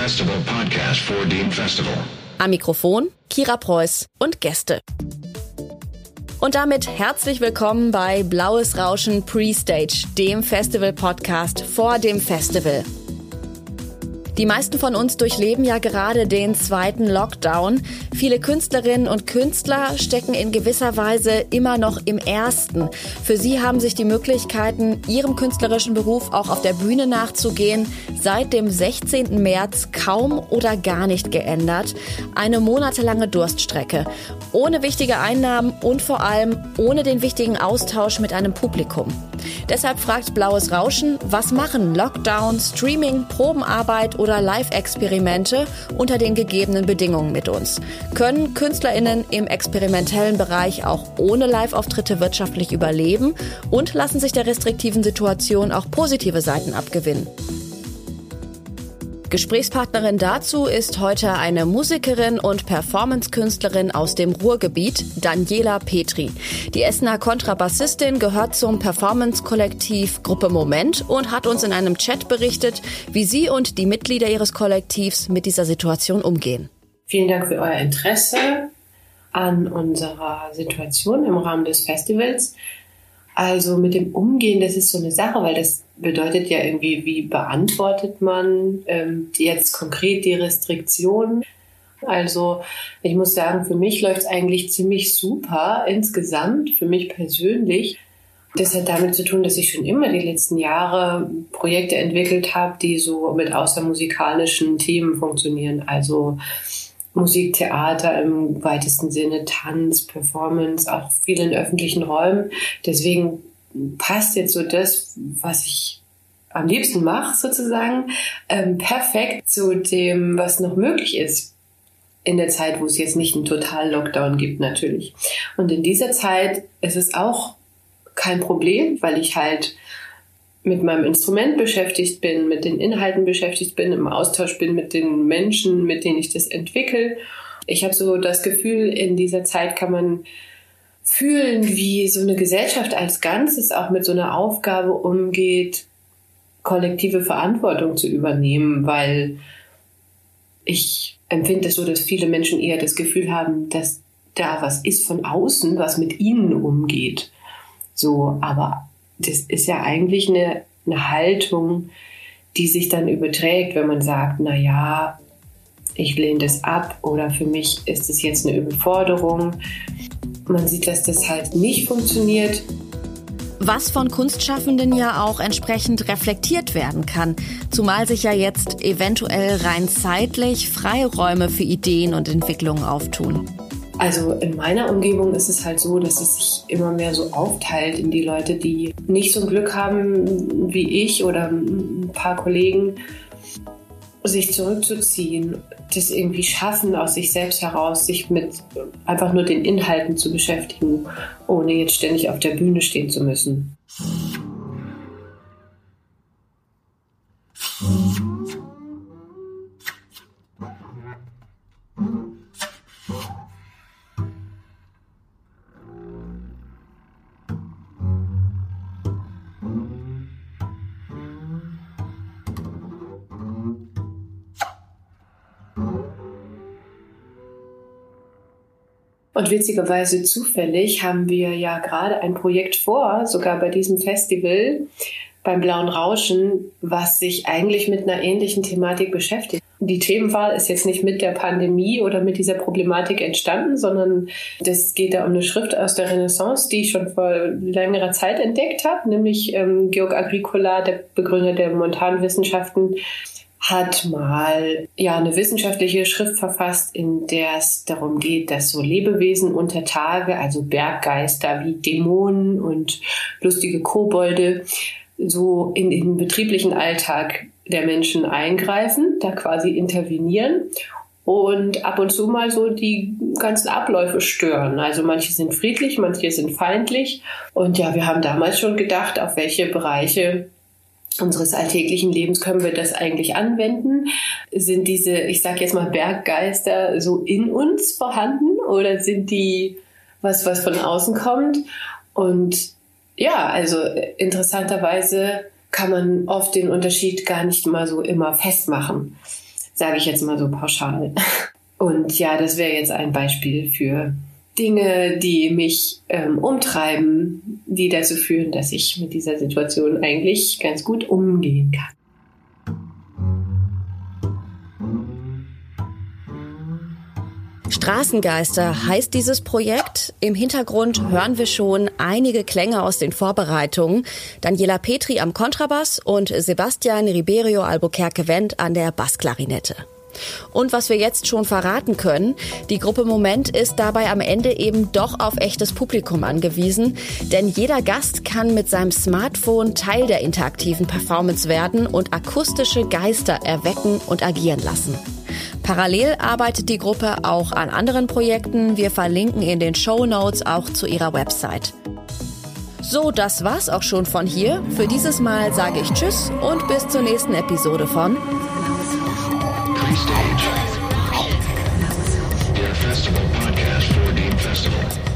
Festival podcast for Dean Festival. Am Mikrofon Kira Preuß und Gäste. Und damit herzlich willkommen bei Blaues Rauschen Pre-Stage, dem Festival-Podcast vor dem Festival. Die meisten von uns durchleben ja gerade den zweiten Lockdown. Viele Künstlerinnen und Künstler stecken in gewisser Weise immer noch im ersten. Für sie haben sich die Möglichkeiten, ihrem künstlerischen Beruf auch auf der Bühne nachzugehen, seit dem 16. März kaum oder gar nicht geändert. Eine monatelange Durststrecke. Ohne wichtige Einnahmen und vor allem ohne den wichtigen Austausch mit einem Publikum. Deshalb fragt Blaues Rauschen, was machen Lockdown, Streaming, Probenarbeit oder Live-Experimente unter den gegebenen Bedingungen mit uns? Können KünstlerInnen im experimentellen Bereich auch ohne Live-Auftritte wirtschaftlich überleben und lassen sich der restriktiven Situation auch positive Seiten abgewinnen? Gesprächspartnerin dazu ist heute eine Musikerin und Performancekünstlerin aus dem Ruhrgebiet, Daniela Petri. Die Essener Kontrabassistin gehört zum Performance-Kollektiv Gruppe Moment und hat uns in einem Chat berichtet, wie sie und die Mitglieder ihres Kollektivs mit dieser Situation umgehen. Vielen Dank für euer Interesse an unserer Situation im Rahmen des Festivals. Also mit dem Umgehen, das ist so eine Sache, weil das bedeutet ja irgendwie, wie beantwortet man ähm, jetzt konkret die Restriktionen. Also ich muss sagen, für mich läuft es eigentlich ziemlich super insgesamt, für mich persönlich. Das hat damit zu tun, dass ich schon immer die letzten Jahre Projekte entwickelt habe, die so mit außermusikalischen Themen funktionieren. Also Musik, Theater im weitesten Sinne, Tanz, Performance, auch viel in öffentlichen Räumen. Deswegen passt jetzt so das, was ich am liebsten mache, sozusagen, ähm, perfekt zu dem, was noch möglich ist. In der Zeit, wo es jetzt nicht einen totalen Lockdown gibt, natürlich. Und in dieser Zeit ist es auch kein Problem, weil ich halt mit meinem Instrument beschäftigt bin, mit den Inhalten beschäftigt bin, im Austausch bin mit den Menschen, mit denen ich das entwickle. Ich habe so das Gefühl, in dieser Zeit kann man fühlen, wie so eine Gesellschaft als Ganzes auch mit so einer Aufgabe umgeht, kollektive Verantwortung zu übernehmen, weil ich empfinde es so, dass viele Menschen eher das Gefühl haben, dass da was ist von außen, was mit ihnen umgeht. So, aber das ist ja eigentlich eine, eine Haltung, die sich dann überträgt, wenn man sagt, na ja, ich lehne das ab oder für mich ist es jetzt eine Überforderung. Man sieht, dass das halt nicht funktioniert. Was von Kunstschaffenden ja auch entsprechend reflektiert werden kann, zumal sich ja jetzt eventuell rein zeitlich Freiräume für Ideen und Entwicklungen auftun. Also in meiner Umgebung ist es halt so, dass es sich immer mehr so aufteilt in die Leute, die nicht so ein Glück haben wie ich oder ein paar Kollegen, sich zurückzuziehen, das irgendwie schaffen, aus sich selbst heraus, sich mit einfach nur den Inhalten zu beschäftigen, ohne jetzt ständig auf der Bühne stehen zu müssen. Und witzigerweise zufällig haben wir ja gerade ein Projekt vor, sogar bei diesem Festival, beim Blauen Rauschen, was sich eigentlich mit einer ähnlichen Thematik beschäftigt. Die Themenwahl ist jetzt nicht mit der Pandemie oder mit dieser Problematik entstanden, sondern das geht da um eine Schrift aus der Renaissance, die ich schon vor längerer Zeit entdeckt habe, nämlich ähm, Georg Agricola, der Begründer der Montanwissenschaften, hat mal ja eine wissenschaftliche Schrift verfasst, in der es darum geht, dass so Lebewesen unter Tage, also Berggeister wie Dämonen und lustige Kobolde, so in den betrieblichen Alltag der Menschen eingreifen, da quasi intervenieren und ab und zu mal so die ganzen Abläufe stören. Also manche sind friedlich, manche sind feindlich. Und ja, wir haben damals schon gedacht, auf welche Bereiche unseres alltäglichen Lebens können wir das eigentlich anwenden? Sind diese, ich sage jetzt mal, Berggeister so in uns vorhanden oder sind die was, was von außen kommt? Und ja, also interessanterweise kann man oft den Unterschied gar nicht mal so immer festmachen, sage ich jetzt mal so pauschal. Und ja, das wäre jetzt ein Beispiel für Dinge, die mich ähm, umtreiben, die dazu führen, dass ich mit dieser Situation eigentlich ganz gut umgehen kann. Straßengeister heißt dieses Projekt. Im Hintergrund hören wir schon einige Klänge aus den Vorbereitungen. Daniela Petri am Kontrabass und Sebastian Riberio Albuquerque Wendt an der Bassklarinette. Und was wir jetzt schon verraten können, die Gruppe Moment ist dabei am Ende eben doch auf echtes Publikum angewiesen, denn jeder Gast kann mit seinem Smartphone Teil der interaktiven Performance werden und akustische Geister erwecken und agieren lassen. Parallel arbeitet die Gruppe auch an anderen Projekten. Wir verlinken in den Show Notes auch zu ihrer Website. So, das war's auch schon von hier. Für dieses Mal sage ich Tschüss und bis zur nächsten Episode von free stage. Festival Podcast for Dean Festival.